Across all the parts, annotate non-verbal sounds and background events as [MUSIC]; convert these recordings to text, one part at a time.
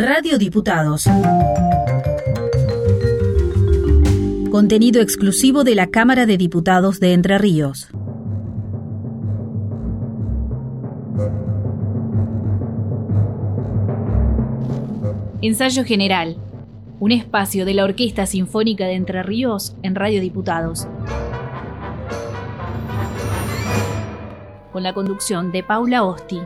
Radio Diputados. Contenido exclusivo de la Cámara de Diputados de Entre Ríos. Ensayo General. Un espacio de la Orquesta Sinfónica de Entre Ríos en Radio Diputados. Con la conducción de Paula Osti.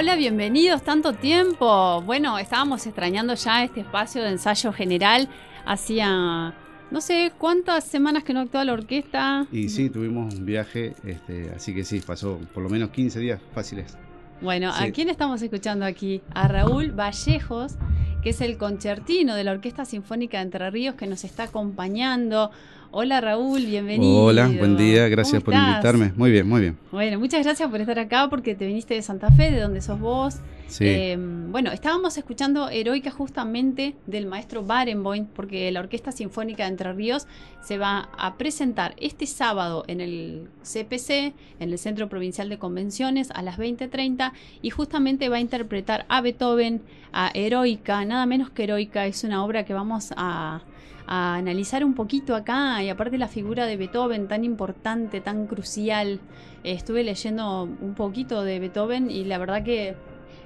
Hola, bienvenidos, tanto tiempo. Bueno, estábamos extrañando ya este espacio de ensayo general. Hacía no sé cuántas semanas que no actuaba la orquesta. Y sí, tuvimos un viaje, este, así que sí, pasó por lo menos 15 días fáciles. Bueno, ¿a quién estamos escuchando aquí? A Raúl Vallejos, que es el concertino de la Orquesta Sinfónica de Entre Ríos, que nos está acompañando. Hola Raúl, bienvenido. Hola, buen día, gracias por invitarme. Muy bien, muy bien. Bueno, muchas gracias por estar acá porque te viniste de Santa Fe, de donde sos vos. Sí. Eh, bueno, estábamos escuchando Heroica justamente del maestro Barenboim, porque la Orquesta Sinfónica de Entre Ríos se va a presentar este sábado en el CPC, en el Centro Provincial de Convenciones, a las 20.30, y justamente va a interpretar a Beethoven, a Heroica, nada menos que Heroica, es una obra que vamos a a analizar un poquito acá y aparte la figura de Beethoven tan importante, tan crucial. Eh, estuve leyendo un poquito de Beethoven y la verdad que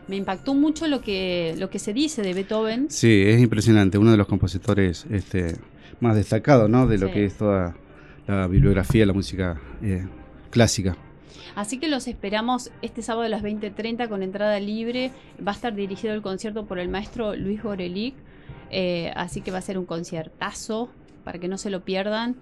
me impactó mucho lo que, lo que se dice de Beethoven. Sí, es impresionante, uno de los compositores este, más destacados ¿no? de lo que es toda la bibliografía de la música eh, clásica. Así que los esperamos este sábado a las 20.30 con entrada libre. Va a estar dirigido el concierto por el maestro Luis Gorelic. Eh, así que va a ser un conciertazo para que no se lo pierdan.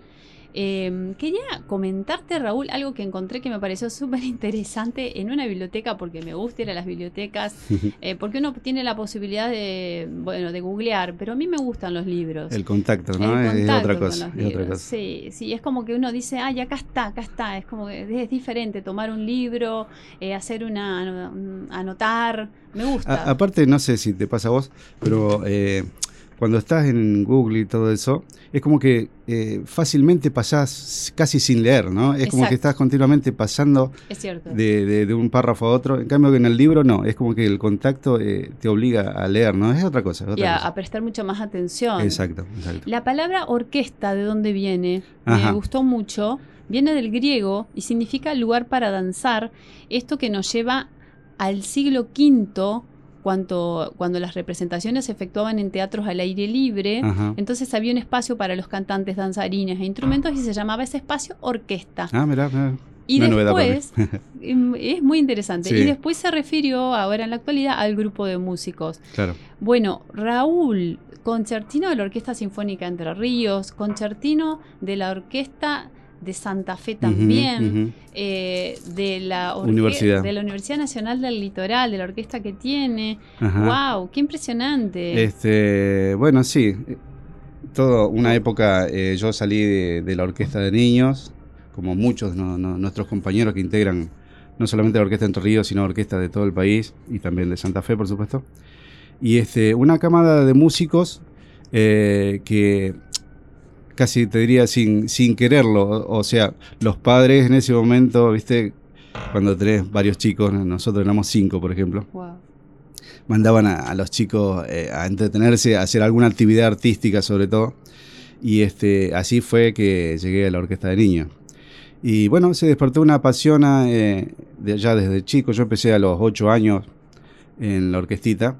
Eh, quería comentarte, Raúl, algo que encontré que me pareció súper interesante en una biblioteca, porque me gusta ir a las bibliotecas, [LAUGHS] eh, porque uno tiene la posibilidad de, bueno, de googlear, pero a mí me gustan los libros. El contacto, ¿no? es, otra cosa, Sí, sí, es como que uno dice, ay, acá está, acá está, es como que es diferente tomar un libro, eh, hacer una, anotar, me gusta. aparte, no sé si te pasa a vos, pero cuando estás en Google y todo eso, es como que eh, fácilmente pasás casi sin leer, ¿no? Es como que estás continuamente pasando de, un párrafo a otro. En cambio, que en el libro no, es como que el contacto eh, te obliga a leer, ¿no? Es otra cosa. y a, prestar mucha más atención. Exacto, exacto. La palabra orquesta, ¿de dónde viene? Me gustó mucho. Viene del griego y significa lugar para danzar. Esto que nos lleva al siglo V cuando, cuando las representaciones se efectuaban en teatros al aire libre, entonces había un espacio para los cantantes, danzarines e instrumentos y se llamaba ese espacio orquesta. Ah, mira, mira. Y después, [LAUGHS] em, es muy interesante, y después se refirió ahora en la actualidad al grupo de músicos. Claro. Bueno, Raúl, concertino de la Orquesta Sinfónica Entre Ríos, concertino de la Orquesta de Santa Fe también, eh, de, la Universidad. de la Universidad Nacional del Litoral, de la orquesta que tiene. ¡Wow! ¡Qué impresionante! Este, bueno, sí. Todo una época eh, yo salí de, la orquesta de niños, como muchos de nuestros compañeros que integran no solamente la orquesta de Entre Ríos, sino orquesta de todo el país y también de Santa Fe, por supuesto. Y este, una cámara de músicos eh, que casi te diría sin, sin quererlo. O sea, los padres en ese momento, viste, cuando tenés varios chicos, nosotros éramos cinco, por ejemplo. Mandaban a, los chicos eh, a entretenerse, a hacer alguna actividad artística sobre todo. Y este, así fue que llegué a la orquesta de niños. Y bueno, se despertó una pasión eh, de, ya desde chico. Yo empecé a los ocho años en la orquestita.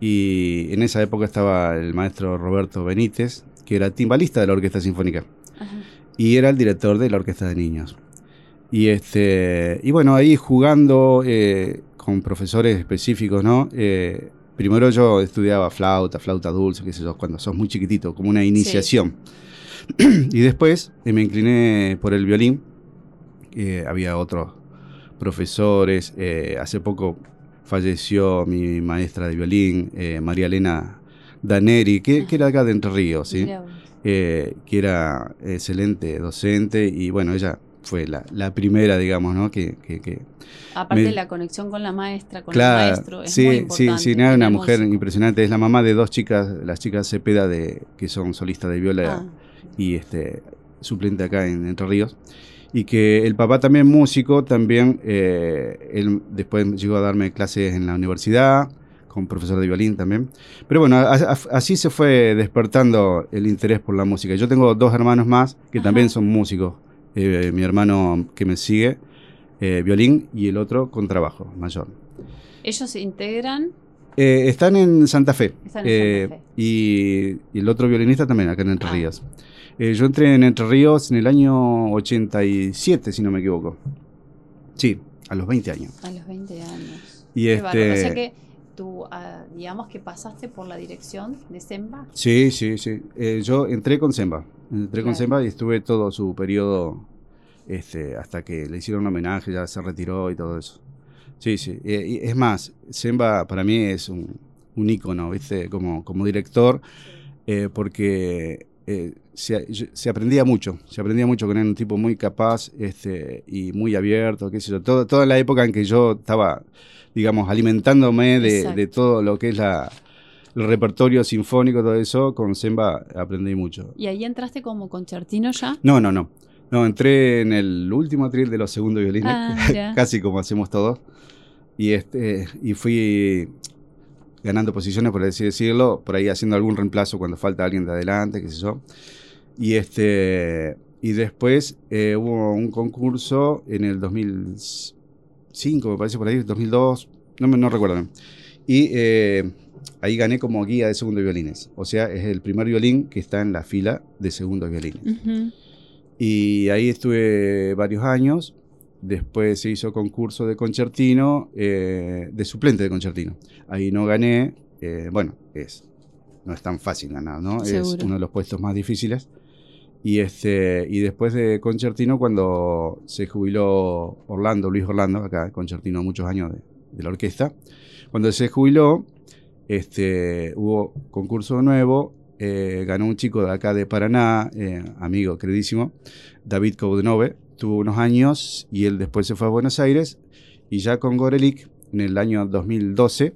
Y en esa época estaba el maestro Roberto Benítez, que era timbalista de la Orquesta Sinfónica y era el director de la Orquesta de Niños. Y, este, y bueno, ahí jugando eh, con profesores específicos, ¿no? Eh, primero yo estudiaba flauta, flauta dulce, qué sé yo, cuando sos muy chiquitito, como una iniciación. [CLEARS THROAT] y después eh, me incliné por el violín. había otros profesores. hace poco falleció mi maestra de violín, María Elena Daneri, que, que, era acá de Entre Ríos, ¿sí? que era excelente docente y bueno, ella fue la, primera, digamos, ¿no? Que, Aparte de la conexión con la maestra, con el maestro, es sí, muy importante. Sí, sí, era una mujer impresionante. Es la mamá de dos chicas, las chicas Cepeda, de, que son solistas de viola ah. y este suplente acá en Entre Ríos. Y que el papá también músico, también, eh, él después llegó a darme clases en la universidad, con profesor de violín también. Pero bueno, así se fue despertando el interés por la música. Yo tengo dos hermanos más que también son músicos. Eh, mi hermano que me sigue, eh, violín, y el otro con trabajo mayor. ¿Ellos se integran? Eh, están en Santa Fe. Y, el otro violinista también, acá en Entre ah. Ríos. yo entré en Entre Ríos en el año 87, si no me equivoco. Sí, a los 20 años. A los 20 años. Y este... O sea que tú, ah, digamos que pasaste por la dirección de Semba. Sí, sí, sí. yo entré con Semba. Entré con Semba y estuve todo su periodo este, hasta que le hicieron un homenaje, ya se retiró y todo eso. Sí, sí. es más, Semba para mí es un, un ícono, ¿viste? Como, como director, eh, porque eh, se, aprendía mucho, se aprendía mucho con él, un tipo muy capaz este, y muy abierto, qué sé yo. Todo, toda la época en que yo estaba, digamos, alimentándome de, de todo lo que es la, el repertorio sinfónico, todo eso, con Semba aprendí mucho. ¿Y ahí entraste como concertino ya? No, no, no. No, entré en el último atril de los segundos violines, ah, [LAUGHS] casi como hacemos todos. Y, este, y fui ganando posiciones, por así decirlo, por ahí haciendo algún reemplazo cuando falta alguien de adelante, qué sé yo. Y, este, y después eh, hubo un concurso en el 2005, me parece por ahí, 2002, no, no recuerdo. Y eh, ahí gané como guía de segundo violines. O sea, es el primer violín que está en la fila de segundo violines. Y ahí estuve varios años. Después se hizo concurso de concertino, eh, de suplente de concertino. Ahí no gané. Eh, bueno, es, no es tan fácil ganar, ¿no? Es uno de los puestos más difíciles. Y, este, y después de concertino, cuando se jubiló Orlando, Luis Orlando, acá concertino muchos años de, la orquesta, cuando se jubiló, este, hubo concurso nuevo, eh, ganó un chico de acá de Paraná, eh, amigo queridísimo, David Coudenove, tuvo unos años y él después se fue a Buenos Aires y ya con Gorelik en el año 2012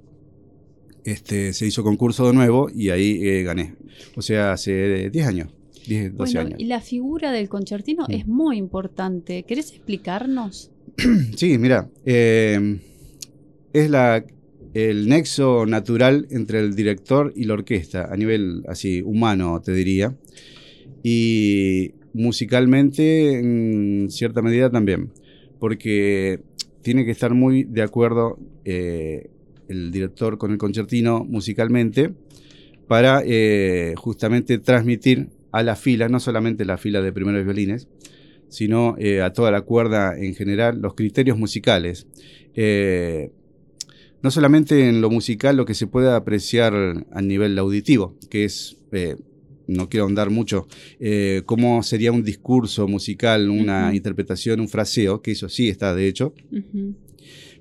este, se hizo concurso de nuevo y ahí eh, gané. O sea, hace 10 años. 10, 12 años. Y la figura del concertino es muy importante. ¿Querés explicarnos? [CLEARS THROAT] sí, mira, es la el nexo natural entre el director y la orquesta, a nivel así humano, te diría. Y musicalmente, en cierta medida también, porque tiene que estar muy de acuerdo eh, el director con el concertino musicalmente para eh, justamente transmitir a la fila, no solamente la fila de primeros violines, sino eh, a toda la cuerda en general, los criterios musicales. No solamente en lo musical, lo que se puede apreciar a nivel auditivo, que es, eh, no quiero ahondar mucho, eh, cómo sería un discurso musical, una interpretación, un fraseo, que eso sí está de hecho.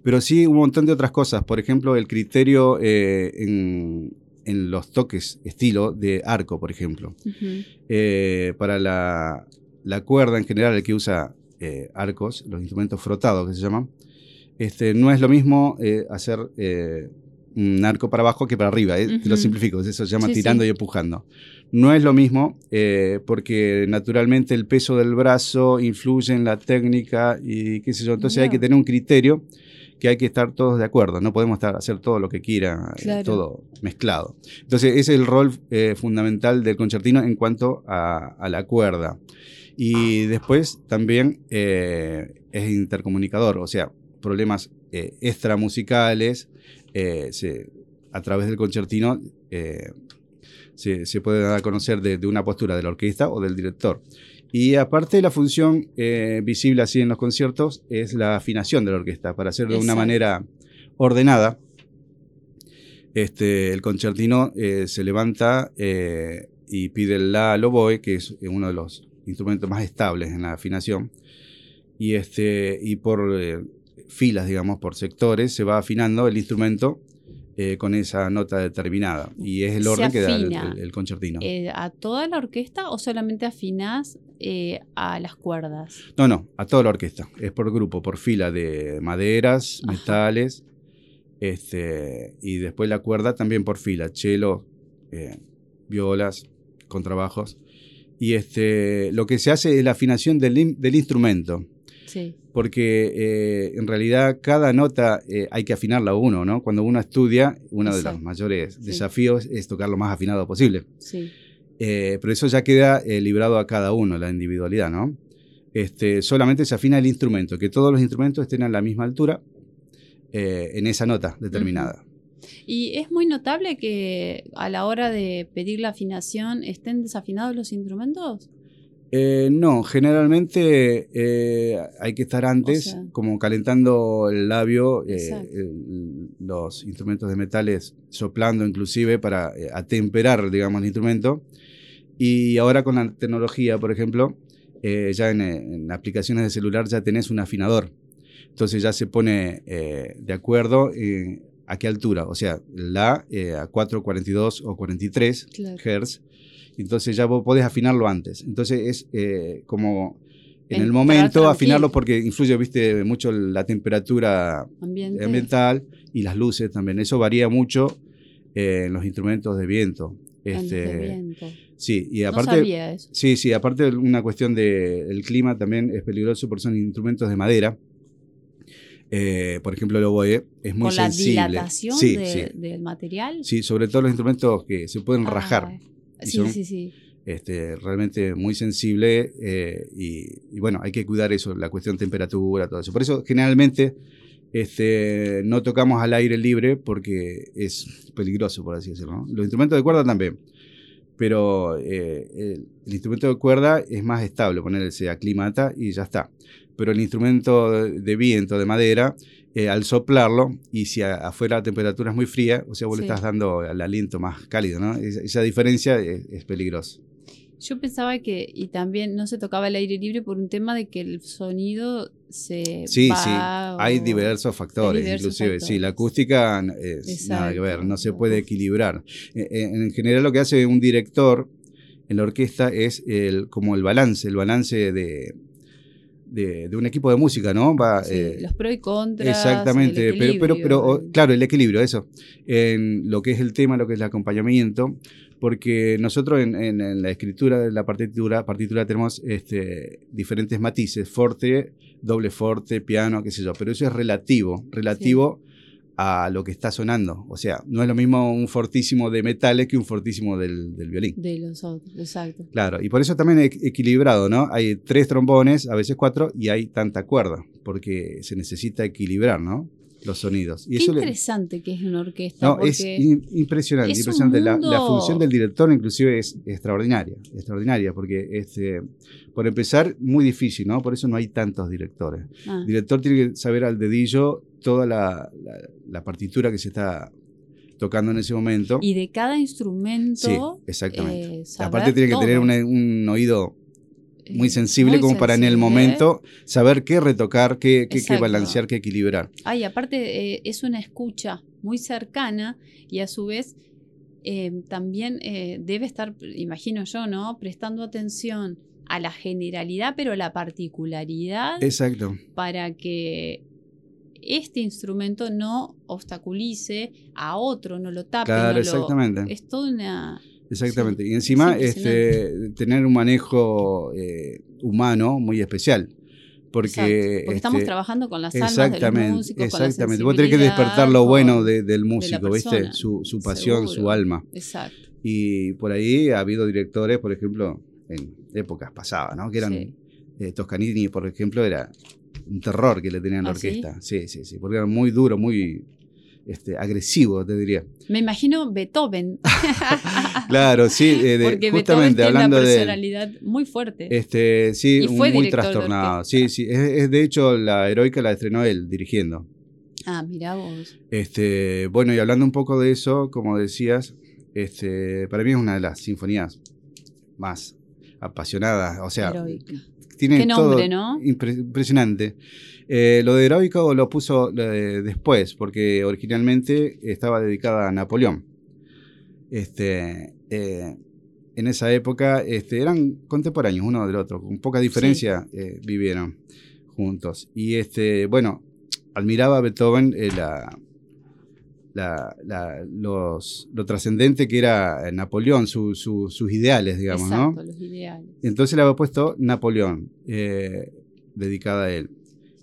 Pero sí un montón de otras cosas, por ejemplo, el criterio eh, en, los toques, estilo de arco, por ejemplo. para la, la, cuerda en general, el que usa arcos, los instrumentos frotados que se llaman, este, no es lo mismo eh, hacer eh, un arco para abajo que para arriba. Eh, Te lo simplifico, eso se llama tirando y empujando. No es lo mismo porque naturalmente el peso del brazo influye en la técnica y qué sé yo. Entonces hay que tener un criterio que hay que estar todos de acuerdo. No podemos estar, hacer todo lo que quiera, todo mezclado. Entonces ese es el rol fundamental del concertino en cuanto a, a la cuerda. Y después también es intercomunicador, o sea, problemas eh, extramusicales, eh, a través del concertino eh, se, puede dar a conocer de, una postura de la orquesta o del director. Y aparte la función eh, visible así en los conciertos es la afinación de la orquesta, para hacerlo de una manera ordenada. Este, el concertino eh, se levanta eh, y pide el la al oboe, que es uno de los instrumentos más estables en la afinación. Y, este, y por filas, digamos, por sectores, se va afinando el instrumento eh, con esa nota determinada. Y es el orden que da el, afina. el- el concertino. Eh, ¿A toda la orquesta o solamente afinás eh, a las cuerdas? No, no, a toda la orquesta. Es por grupo, por fila de maderas, Ajá. metales, este, y después la cuerda también por fila, cello, eh, violas, contrabajos. Y este, lo que se hace es la afinación del, in- del instrumento, Sí. porque eh, en realidad cada nota eh, hay que afinarla uno, ¿no? Cuando uno estudia, uno de los mayores Sí. desafíos es tocar lo más afinado posible. Sí. Eh, pero eso ya queda eh, librado a cada uno, la individualidad, ¿no? Este, solamente se afina el instrumento, que todos los instrumentos estén a la misma altura eh, en esa nota determinada. Y es muy notable que a la hora de pedir la afinación estén desafinados los instrumentos. Eh, no, generalmente eh, hay que estar antes, sea- como calentando el labio, eh, el- los instrumentos de metales soplando inclusive para eh, atemperar, digamos, el instrumento. Y ahora con la tecnología, por ejemplo, eh, ya en, en aplicaciones de celular ya tenés un afinador. Entonces ya se pone eh, de acuerdo eh, a qué altura, o sea, la eh, a 4, 42 o 43 Claro. Hertz. Entonces ya vos podés afinarlo antes. Entonces es eh, como en el Entrar momento afinarlo porque influye, viste, mucho la temperatura Ambiente. ambiental y las luces también. Eso varía mucho eh, en los instrumentos de viento. en los de Este, viento. Sí, y no aparte, sabía eso. sí, sí, aparte una cuestión del clima también es peligroso porque son instrumentos de madera. Eh, por ejemplo, el oboe es muy Con la sensible. dilatación sí, de- sí, del material. sí, sobre todo los instrumentos que se pueden rajar. Ah, Y sí, son- sí, sí. este, realmente muy sensible eh, y, y bueno, hay que cuidar eso, la cuestión temperatura, todo eso. Por eso generalmente este, no tocamos al aire libre porque es peligroso, por así decirlo. ¿no? Los instrumentos de cuerda también, pero eh, el, el instrumento de cuerda es más estable, ponerle se aclimata y ya está. Pero el instrumento de viento, de madera, eh, al soplarlo, y si a- afuera la temperatura es muy fría, o sea, vos le estás dando el aliento más cálido, ¿no? Esa, esa diferencia es, es peligrosa. Yo pensaba que, y también no se tocaba el aire libre por un tema de que el sonido se Sí, va sí, hay diversos factores, diversos inclusive. Sí, la acústica es nada que ver, no se puede equilibrar. Eh, eh, En general lo que hace un director en la orquesta es el, como el balance, el balance de, de, de un equipo de música, ¿no? Va, sí, eh, los pros y contras. Exactamente, el pero, pero, pero, o- claro, el equilibrio, eso, en lo que es el tema, lo que es el acompañamiento, porque nosotros en, en- en la escritura de la partitura, partitura tenemos este, diferentes matices, forte, doble forte, piano, qué sé yo, pero eso es relativo, relativo a lo que está sonando, o sea, no es lo mismo un fortísimo de metales que un fortísimo del, del violín. De los otros, exacto. Claro, y por eso también es equilibrado, ¿no? Hay tres trombones, a veces cuatro, y hay tanta cuerda, porque se necesita equilibrar, ¿no? Los sonidos. Y Qué eso le- interesante que es una orquesta. no, porque es in- impresionante, es impresionante. La, función del director inclusive es extraordinaria, extraordinaria, porque este, por empezar, muy difícil, ¿no? Por eso no hay tantos directores. ah, El director tiene que saber al dedillo toda la, la- la partitura que se está tocando en ese momento. y de cada instrumento. sí, exactamente. eh, Aparte tiene que tener un oído muy Eh, sensible muy como para en el momento saber qué retocar, qué, qué- balancear, qué equilibrar. Ay, aparte eh, es una escucha muy cercana y a su vez eh, también eh, debe estar, imagino yo, ¿no? Prestando atención a la generalidad, pero a la particularidad Exacto. para que este instrumento no obstaculice a otro, no lo tape. Claro, no lo- exactamente. Es toda una... Exactamente. Sí, y encima es este, tener un manejo eh, humano muy especial. Porque, porque estamos este, trabajando con las almas de los Exactamente, músicos, con la exactamente. Vos tenés que despertar lo bueno de- del músico, ¿viste? persona. Su, su pasión, su alma. Exacto. Y por ahí ha habido directores, por ejemplo, en épocas pasadas, ¿no? Que eran Sí. eh, Toscanini, por ejemplo, era un terror que le tenían a la ¿Ah, sí? orquesta. Sí, sí, sí, porque era muy duro, muy este, agresivo, te diría. Me imagino Beethoven. [LAUGHS] claro, sí, eh, de- Porque justamente Beethoven hablando tiene una de... personalidad muy fuerte. Este, sí, un- muy de trastornado. Sí, sí. Es, es, de hecho la heroica la estrenó él dirigiendo. Ah, mira vos. Este, bueno, y hablando un poco de eso, como decías, este, para mí es una de las sinfonías más apasionadas. O sea, Heroica. Tiene Qué nombre, todo ¿no? impre- impresionante. Eh, lo de heroico lo puso eh, después, porque originalmente estaba dedicada a Napoleón. Este, eh, en esa época este, eran contemporáneos uno del otro, con poca diferencia eh, vivieron juntos. Y este, bueno, admiraba a Beethoven la, la- la- los, lo trascendente que era Napoleón, su- su- sus ideales, digamos, ¿no? Exacto, los ideales. Entonces le había puesto Napoleón, eh, dedicada a él.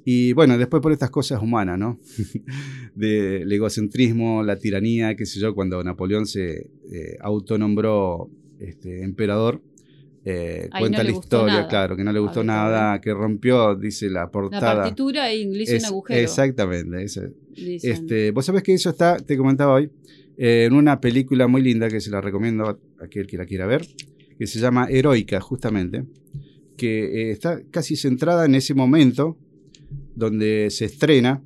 Y bueno, después por estas cosas humanas, ¿no? [LAUGHS] Del egocentrismo, la tiranía, qué sé yo, cuando Napoleón se eh, autonombró este, emperador, eh, cuenta no la historia, nada claro, que no le gustó nada, que rompió, dice la La portada. partitura y le hizo Es- un agujero. Exactamente. este, Vos sabés que eso está, te comentaba hoy, eh, en una película muy linda que se la recomiendo a aquel que la quiera ver, que se llama Heroica, justamente, que eh, está casi centrada en ese momento donde se estrena,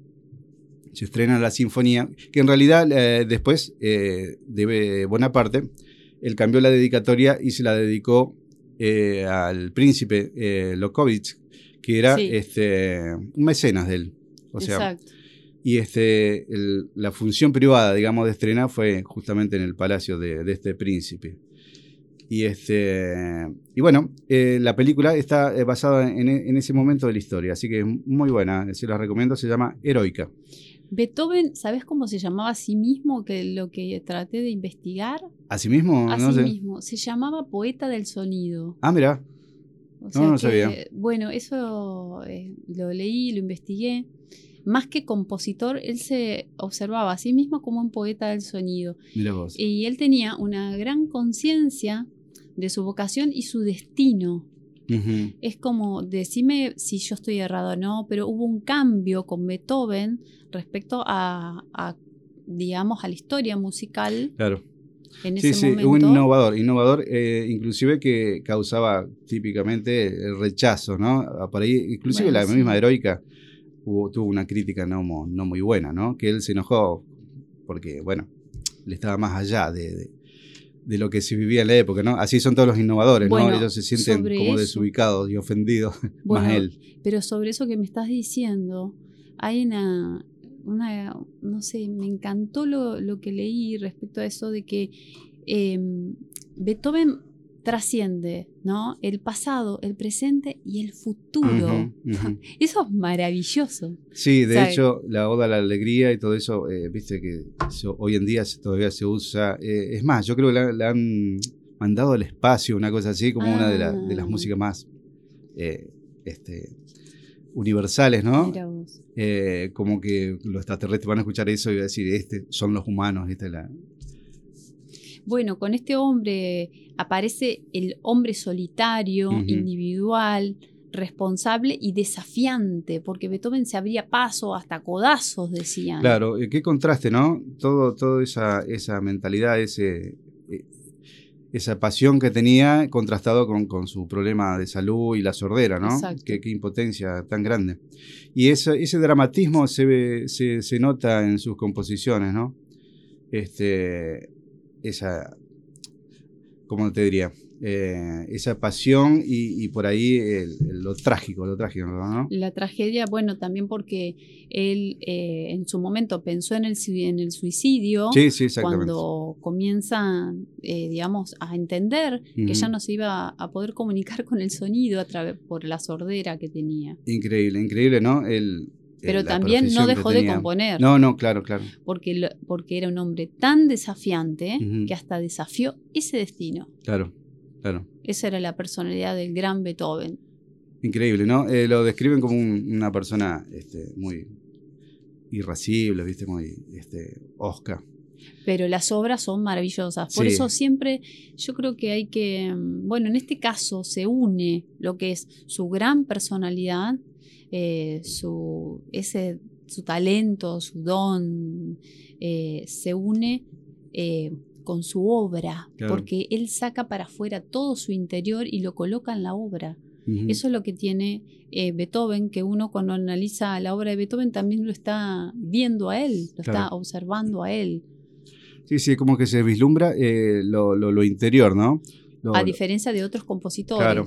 se estrena la sinfonía, que en realidad después de Bonaparte, él cambió la dedicatoria y se la dedicó eh, al príncipe eh, Lokovich, que era Sí. este, un mecenas de él. O sea, Exacto. y este, el- la función privada, digamos, de estrenar fue justamente en el palacio de, de este príncipe. Y, este, y bueno, eh, la película está basada en, en ese momento de la historia, así que es muy buena, se la recomiendo, se llama Heroica. Beethoven, ¿sabes cómo se llamaba a sí mismo? Que lo que traté de investigar. Asimismo, A no sí sé. mismo. Se llamaba poeta del sonido. Ah, mira, O No, sea no que, sabía. Bueno, eso eh, lo leí, lo investigué. Más que compositor, él se observaba a sí mismo como un poeta del sonido. mira vos. Y él tenía una gran conciencia de su vocación y su destino. Es como, decime si yo estoy errado o no, pero hubo un cambio con Beethoven respecto a, a, digamos, a la historia musical Claro. en Sí, ese sí, momento. un innovador, innovador eh, inclusive que causaba típicamente el rechazo, ¿no? Ah, Por ahí, inclusive Bueno, la sí. misma heroica hubo- tuvo una crítica no, muy buena, ¿no? Que él se enojó porque, bueno, le estaba más allá de, de- de lo que se vivía en la época, ¿no? Así son todos los innovadores, Bueno, ¿no? Ellos se sienten como eso- desubicados y ofendidos, [LAUGHS] Bueno, más él. Pero sobre eso que me estás diciendo, hay una, una no sé, me encantó lo, lo que leí respecto a eso de que eh, Beethoven trasciende, ¿no? El pasado, el presente y el futuro. [LAUGHS] Eso es maravilloso. Sí, de hecho, la oda a la alegría y todo eso, eh, viste que eso hoy en día todavía se usa. eh, es más, yo creo que la, la han mandado al espacio, una cosa así, como una de, la- de las Ah. músicas más eh, este, universales, ¿no? Mira vos. Como que los extraterrestres van a escuchar eso y van a decir, este son los humanos, esta es la... Bueno, con este hombre aparece el hombre solitario, individual, responsable y desafiante, porque Beethoven se abría paso hasta codazos, decían. Claro, eh, qué contraste, ¿no? Todo, toda esa, esa mentalidad, ese, eh, esa pasión que tenía contrastado con, con su problema de salud y la sordera, ¿no? Exacto. Qué, qué impotencia tan grande. Y ese, ese dramatismo se, ve- se, se nota en sus composiciones, ¿no? Este, esa, ¿cómo te diría? Eh, esa pasión y, y por ahí el- el- lo trágico, lo trágico, ¿no? La tragedia, bueno, también porque él eh, en su momento pensó en el, en el suicidio. Sí, sí, exactamente. Cuando comienza, eh, digamos, a entender que ya no se iba a poder comunicar con el sonido a través por la sordera que tenía. Increíble, increíble, ¿no? El, Pero también no dejó de componer. No, no, claro, claro. porque, lo- porque era un hombre tan desafiante que hasta desafió ese destino. Claro, claro. Esa era la personalidad del gran Beethoven. Increíble, ¿no? Eh, lo describen como un- una persona este, muy irascible, ¿viste? Muy este, osca. Pero las obras son maravillosas. Por Sí. eso siempre yo creo que hay que, mm, bueno, en este caso se une lo que es su gran personalidad, eh, su, ese su talento, su don, eh, se une eh, con su obra, Claro. porque él saca para afuera todo su interior y lo coloca en la obra. Eso es lo que tiene eh, Beethoven, que uno cuando analiza la obra de Beethoven también lo está viendo a él, lo está observando a él. Sí, sí, como que se vislumbra eh, lo, lo- lo interior, ¿no? Lo- a diferencia de otros compositores. Claro.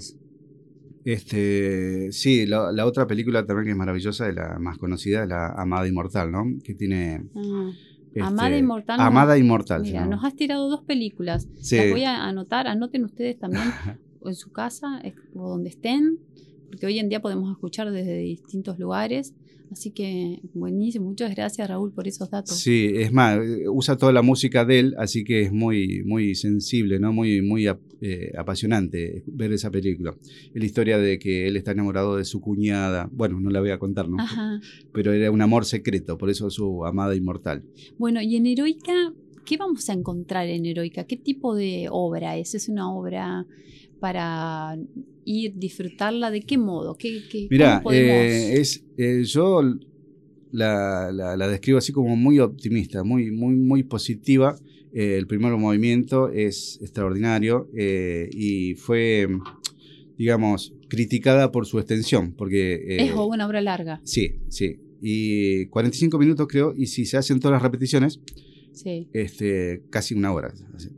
Este, sí, la, la otra película también que es maravillosa, es la más conocida, es la Amada Inmortal, ¿no? Que tiene... Ah, este, Amada Inmortal Amada Inmortal. se Mira, nos has tirado dos películas. Sí. Las voy a anotar, anoten ustedes también [LAUGHS] en su casa o donde estén, porque hoy en día podemos escuchar desde distintos lugares. Así que buenísimo, muchas gracias Raúl por esos datos. Sí, es más, eh, usa toda la música de él, así que es muy, muy sensible, ¿no? Muy, muy ap- eh, apasionante ver esa película. Es la historia de que él está enamorado de su cuñada. Bueno, no la voy a contar, ¿no? Ajá. Pero era un amor secreto, por eso su amada inmortal. Bueno, y en Heroica, ¿qué vamos a encontrar en Heroica? ¿Qué tipo de obra es? ¿Es una obra para ir, disfrutarla? ¿De qué modo? ¿Qué, qué, podemos? eh, es, eh, yo la, la- la describo así como muy optimista, muy, muy, muy positiva. Eh, el primer movimiento es extraordinario y fue, digamos, criticada por su extensión, porque... es una obra larga. Sí, sí. Y 45 minutos creo, y si se hacen todas las repeticiones, Sí. este, casi una hora. Así.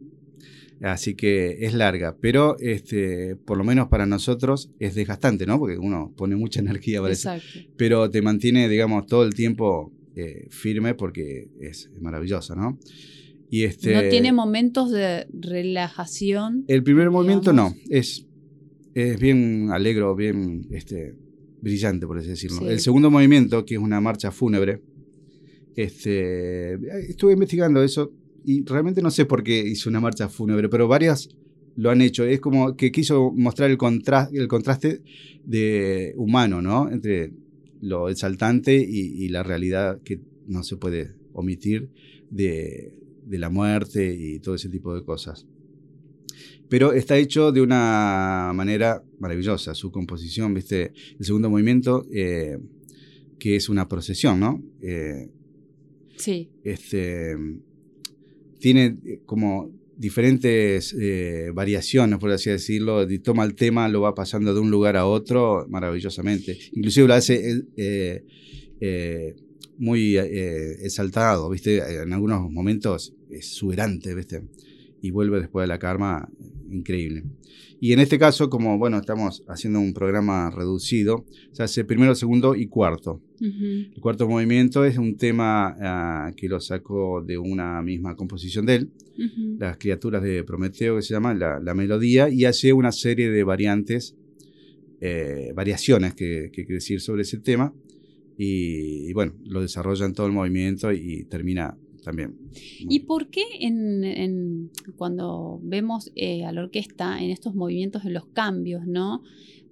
Así que es larga, pero este, por lo menos para nosotros es desgastante, ¿no? Porque uno pone mucha [LAUGHS] energía para eso. Exacto. Pero te mantiene, digamos, todo el tiempo eh, firme porque es maravilloso, ¿no? Y este, No tiene momentos de relajación. El primer movimiento no, es, es bien alegro, bien este, brillante, por así decirlo. Sí. El segundo movimiento, que es una marcha fúnebre, este, estuve investigando eso y realmente no sé por qué hizo una marcha fúnebre, pero varias lo han hecho. Es como que quiso mostrar el, contra- el contraste de humano, ¿no? Entre lo exaltante y, y la realidad que no se puede omitir de, de la muerte y todo ese tipo de cosas. Pero está hecho de una manera maravillosa. Su composición, ¿viste? El segundo movimiento, eh, que es una procesión, ¿no? Eh, Sí. este, tiene eh, como diferentes eh, variaciones, por así decirlo, toma el tema, lo va pasando de un lugar a otro maravillosamente. Inclusive lo hace eh, muy exaltado, ¿viste? En algunos momentos exuberante, ¿viste? Y vuelve después de la karma, increíble. Y en este caso, como bueno, estamos haciendo un programa reducido, se hace primero, segundo y cuarto. El cuarto movimiento es un tema ah, que lo sacó de una misma composición de él. Las criaturas de Prometeo, que se llama la, la melodía, y hace una serie de variantes, eh, variaciones que, que quiere decir sobre ese tema, y, y bueno, lo desarrolla en todo el movimiento y termina también. ¿Y por qué en, en- cuando vemos eh, a la orquesta en estos movimientos, en los cambios, ¿no?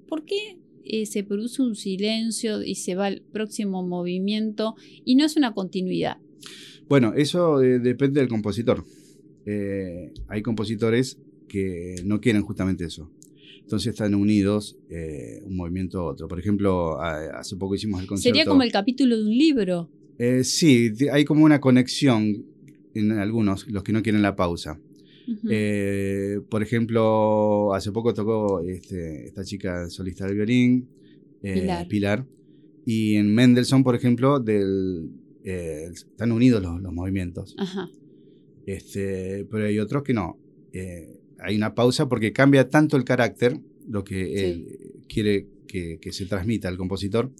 ¿Por qué eh, se produce un silencio y se va al próximo movimiento y no es una continuidad? Bueno, eso eh, depende del compositor. Hay compositores que no quieren justamente eso. Entonces están unidos un movimiento a otro. Por ejemplo, a- hace poco hicimos el concierto. Sería como el capítulo de un libro. Eh, sí, hay como una conexión en algunos, los que no quieren la pausa. Eh, por ejemplo, hace poco tocó este, esta chica solista del violín, eh, Pilar. y en Mendelssohn, por ejemplo, del, eh, están unidos los, los movimientos. Ajá. Este, pero hay otros que no. Hay una pausa porque cambia tanto el carácter, lo que Sí. él quiere que, que se transmita al compositor,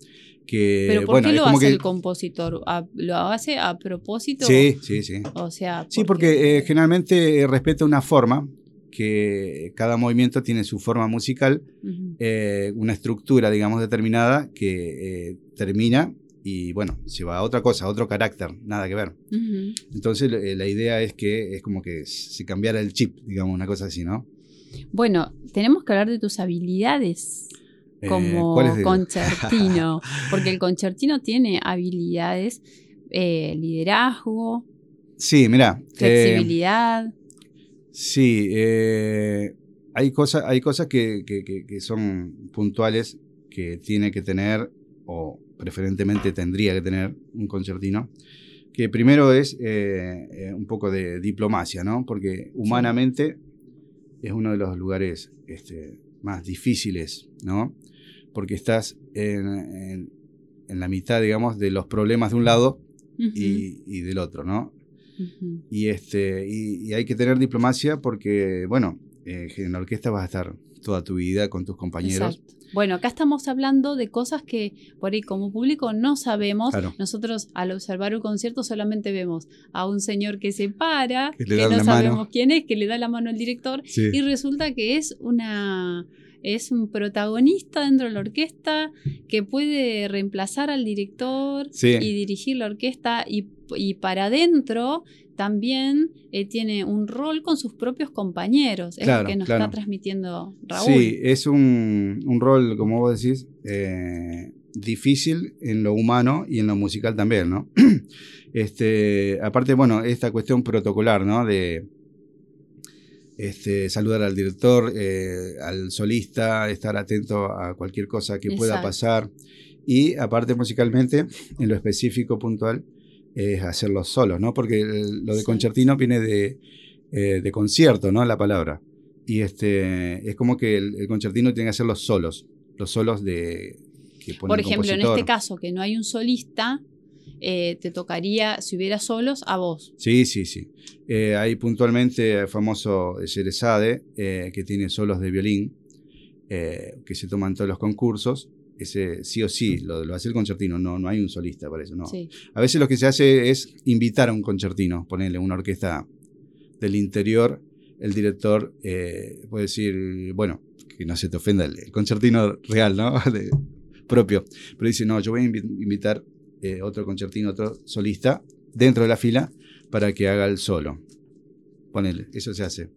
que Pero ¿por bueno, qué lo hace que- el compositor? ¿A- ¿Lo hace a propósito? Sí, sí, sí. O sea, Sí, porque eh, generalmente eh, respeta una forma, que cada movimiento tiene su forma musical, eh, una estructura, digamos, determinada que eh, termina y bueno, se va a otra cosa, a otro carácter, nada que ver. Entonces eh, la idea es que es como que se cambiara el chip, digamos, una cosa así, ¿no? Bueno, tenemos que hablar de tus habilidades como ¿cuál es de- concertino, [LAUGHS] porque el concertino tiene habilidades, eh, liderazgo, Sí, mira. eh, flexibilidad. sí, eh, hay, cosas hay cosas que, que- que- que son puntuales que tiene que tener o, preferentemente tendría que tener un concertino, que primero es eh, eh, un poco de diplomacia, ¿no? Porque humanamente es uno de los lugares este, más difíciles, ¿no? Porque estás en, la mitad, digamos, de los problemas de un lado y, del otro, ¿no? y, este, y, hay que tener diplomacia porque, bueno, eh, en la orquesta vas a estar toda tu vida con tus compañeros. Bueno, acá estamos hablando de cosas que por ahí como público no sabemos. Nosotros al observar un concierto solamente vemos a un señor que se para, que, no sabemos quién es, que le da la mano al director y resulta que es una es un protagonista dentro de la orquesta que puede reemplazar al director y dirigir la orquesta y, y para adentro también eh, tiene un rol con sus propios compañeros, es lo que nos está transmitiendo Raúl. Sí, es un, rol, como vos decís, eh, difícil en lo humano y en lo musical también, ¿no? [CLEARS THROAT] este, aparte, bueno, esta cuestión protocolar, ¿no? De este, saludar al director, eh, al solista, estar atento a cualquier cosa que pueda pasar. Y aparte musicalmente, en lo específico puntual, es hacerlo solo, ¿no? Porque lo de concertino viene de, eh, de, concierto, ¿no? La palabra. Y este, es como que el, concertino tiene que hacer los solos, los solos de... Que pone Por ejemplo, en este caso, que no hay un solista, eh, te tocaría, si hubiera solos, a vos. Sí, sí, sí. Eh, hay puntualmente el famoso Yerezade, que tiene solos de violín, que se toman todos los concursos ese sí o sí, lo, lo, hace el concertino, no, no hay un solista para eso, no. A veces lo que se hace es invitar a un concertino, ponerle una orquesta del interior, el director eh, puede decir, bueno, que no se te ofenda el, concertino real, ¿no? [LAUGHS] propio, pero dice, no, yo voy a invitar eh, otro concertino, otro solista dentro de la fila para que haga el solo. Ponele, eso se hace.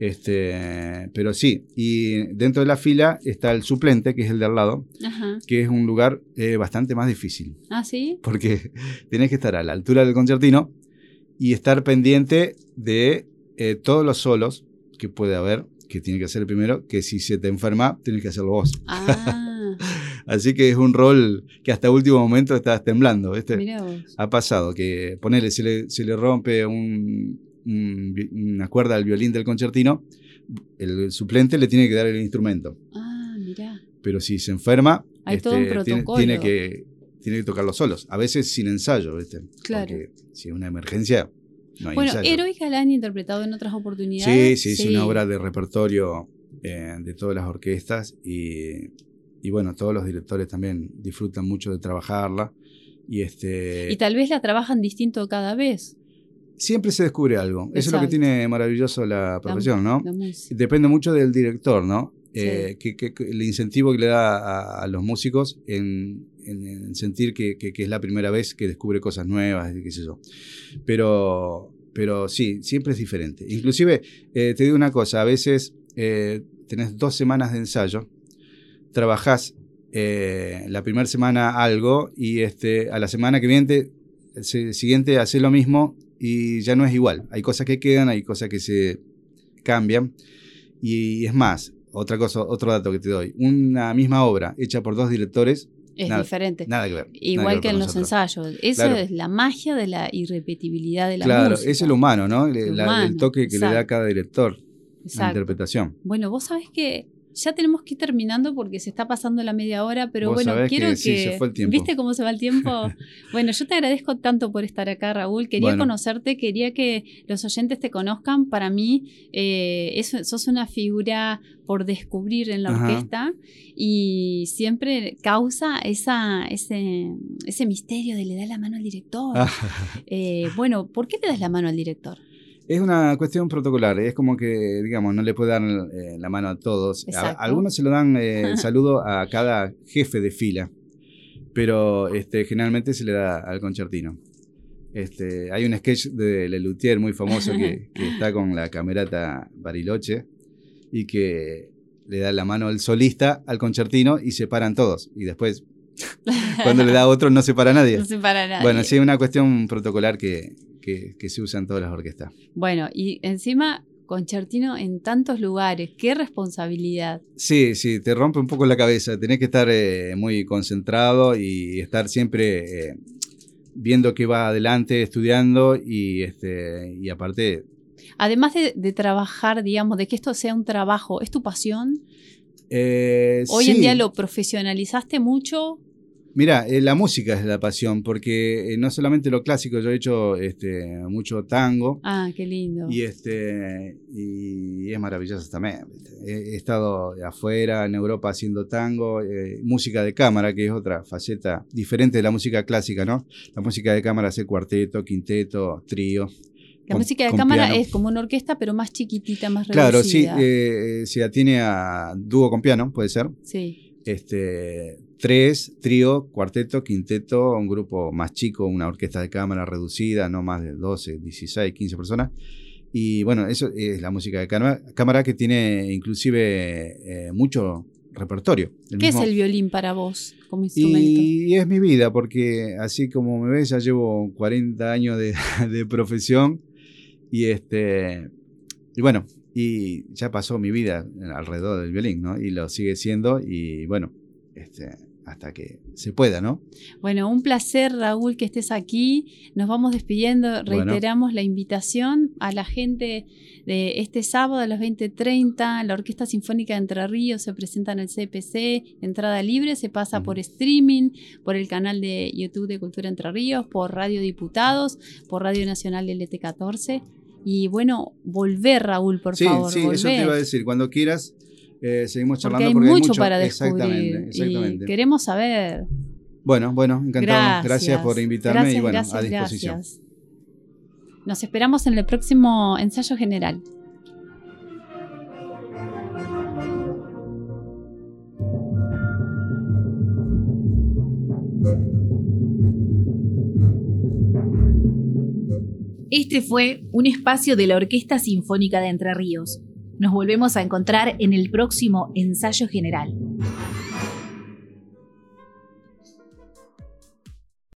Este, pero sí, y dentro de la fila está el suplente, que es el de al lado, que es un lugar eh, bastante más difícil. Ah, sí. Porque [LAUGHS] tienes que estar a la altura del concertino y estar pendiente de eh, todos los solos que puede haber, que tiene que hacer primero, que si se te enferma, tienes que hacerlo vos. Ah. Así que es un rol que hasta último momento estás temblando. Ha pasado que ponerle, se le, se le rompe un, una cuerda al violín del concertino, el suplente le tiene que dar el instrumento. Ah, mira. Pero si se enferma, este, tiene, que, tiene que tocarlo solos. A veces sin ensayo, ¿viste? Claro. Porque si es una emergencia, no bueno, ensayo. Heroica la han interpretado en otras oportunidades. Sí, sí, es una obra de repertorio eh, de todas las orquestas y, y bueno, todos los directores también disfrutan mucho de trabajarla. Y, este... y tal vez la trabajan distinto cada vez siempre se descubre algo. Eso es lo que tiene maravilloso la profesión, ¿no? Depende mucho del director, ¿no? Eh, que, el incentivo que le da a, los músicos en, sentir que, es la primera vez que descubre cosas nuevas, qué sé yo. Pero, pero sí, siempre es diferente. Inclusive, eh, te digo una cosa, a veces eh, tenés dos semanas de ensayo, trabajás la primera semana algo y este, a la semana que viene, el siguiente haces lo mismo y ya no es igual. Hay cosas que quedan, hay cosas que se cambian. Y es más, otra cosa, otro dato que te doy. Una misma obra hecha por dos directores. Es diferente. Nada que ver. Igual que, en los ensayos. Eso es la magia de la irrepetibilidad de la claro, música. Claro, es el humano, ¿no? el, toque que le da cada director. La interpretación. Bueno, vos sabés que ya tenemos que ir terminando porque se está pasando la media hora, pero bueno, quiero que... ¿Viste cómo se va el tiempo? [LAUGHS] bueno, yo te agradezco tanto por estar acá, Raúl. Quería conocerte, quería que los oyentes te conozcan. Para mí, eh, sos una figura por descubrir en la orquesta y siempre causa esa, ese, ese misterio de le da la mano al director. [LAUGHS] eh, bueno, ¿por qué le das la mano al director? Es una cuestión protocolar, es como que, digamos, no le puede dar eh, la mano a todos. algunos se lo dan eh, el [LAUGHS] saludo a cada jefe de fila, pero este, generalmente se le da al concertino. Este, hay un sketch de Lelutier muy famoso que, [LAUGHS] está con la camerata Bariloche y que le da la mano al solista al concertino y se paran todos. Y después, [LAUGHS] cuando le da a otro, no se para nadie. No se para nadie. Bueno, sí, es una cuestión protocolar que, que, se usa en todas las orquestas. Bueno, y encima concertino en tantos lugares. Qué responsabilidad. Sí, sí, te rompe un poco la cabeza. Tenés que estar eh, muy concentrado y estar siempre eh, viendo que va adelante, estudiando y, este, y aparte... Además de, trabajar, digamos, de que esto sea un trabajo, ¿es tu pasión? Eh, Hoy en día lo profesionalizaste mucho. Mira, eh, la música es la pasión, porque eh, no solamente lo clásico, yo he hecho este, mucho tango. Ah, qué lindo. Y, este, y es maravilloso también. He, estado afuera, en Europa, haciendo tango, eh, música de cámara, que es otra faceta diferente de la música clásica, ¿no? La música de cámara hace cuarteto, quinteto, trío. La música de cámara es como una orquesta, pero más chiquitita, más reducida. Claro, sí, se atiene a dúo con piano, puede ser. Sí. Este, tres, trío, cuarteto, quinteto, un grupo más chico, una orquesta de cámara reducida, no más de 12, 16, 15 personas. Y bueno, eso es la música de cámara, que tiene inclusive eh, mucho repertorio. ¿Qué es el violín para vos como instrumento? Y, es mi vida, porque así como me ves, ya llevo 40 años de, [LAUGHS] de profesión y este y bueno, y ya pasó mi vida alrededor del violín, ¿no? Y lo sigue siendo y bueno, este, hasta que se pueda, ¿no? Bueno, un placer, Raúl, que estés aquí. Nos vamos despidiendo. Reiteramos la invitación a la gente de este sábado a las 20.30. La Orquesta Sinfónica de Entre Ríos se presenta en el CPC. Entrada libre, se pasa por streaming, por el canal de YouTube de Cultura Entre Ríos, por Radio Diputados, por Radio Nacional LT14. Y bueno, volver, Raúl, por favor. Sí, eso te iba a decir. Cuando quieras, eh, seguimos charlando porque hay, mucho, para descubrir. Exactamente, Y queremos saber. Bueno, bueno, encantado. Gracias, por invitarme y bueno, a disposición. Nos esperamos en el próximo ensayo general. Este fue un espacio de la Orquesta Sinfónica de Entre Ríos nos volvemos a encontrar en el próximo ensayo general.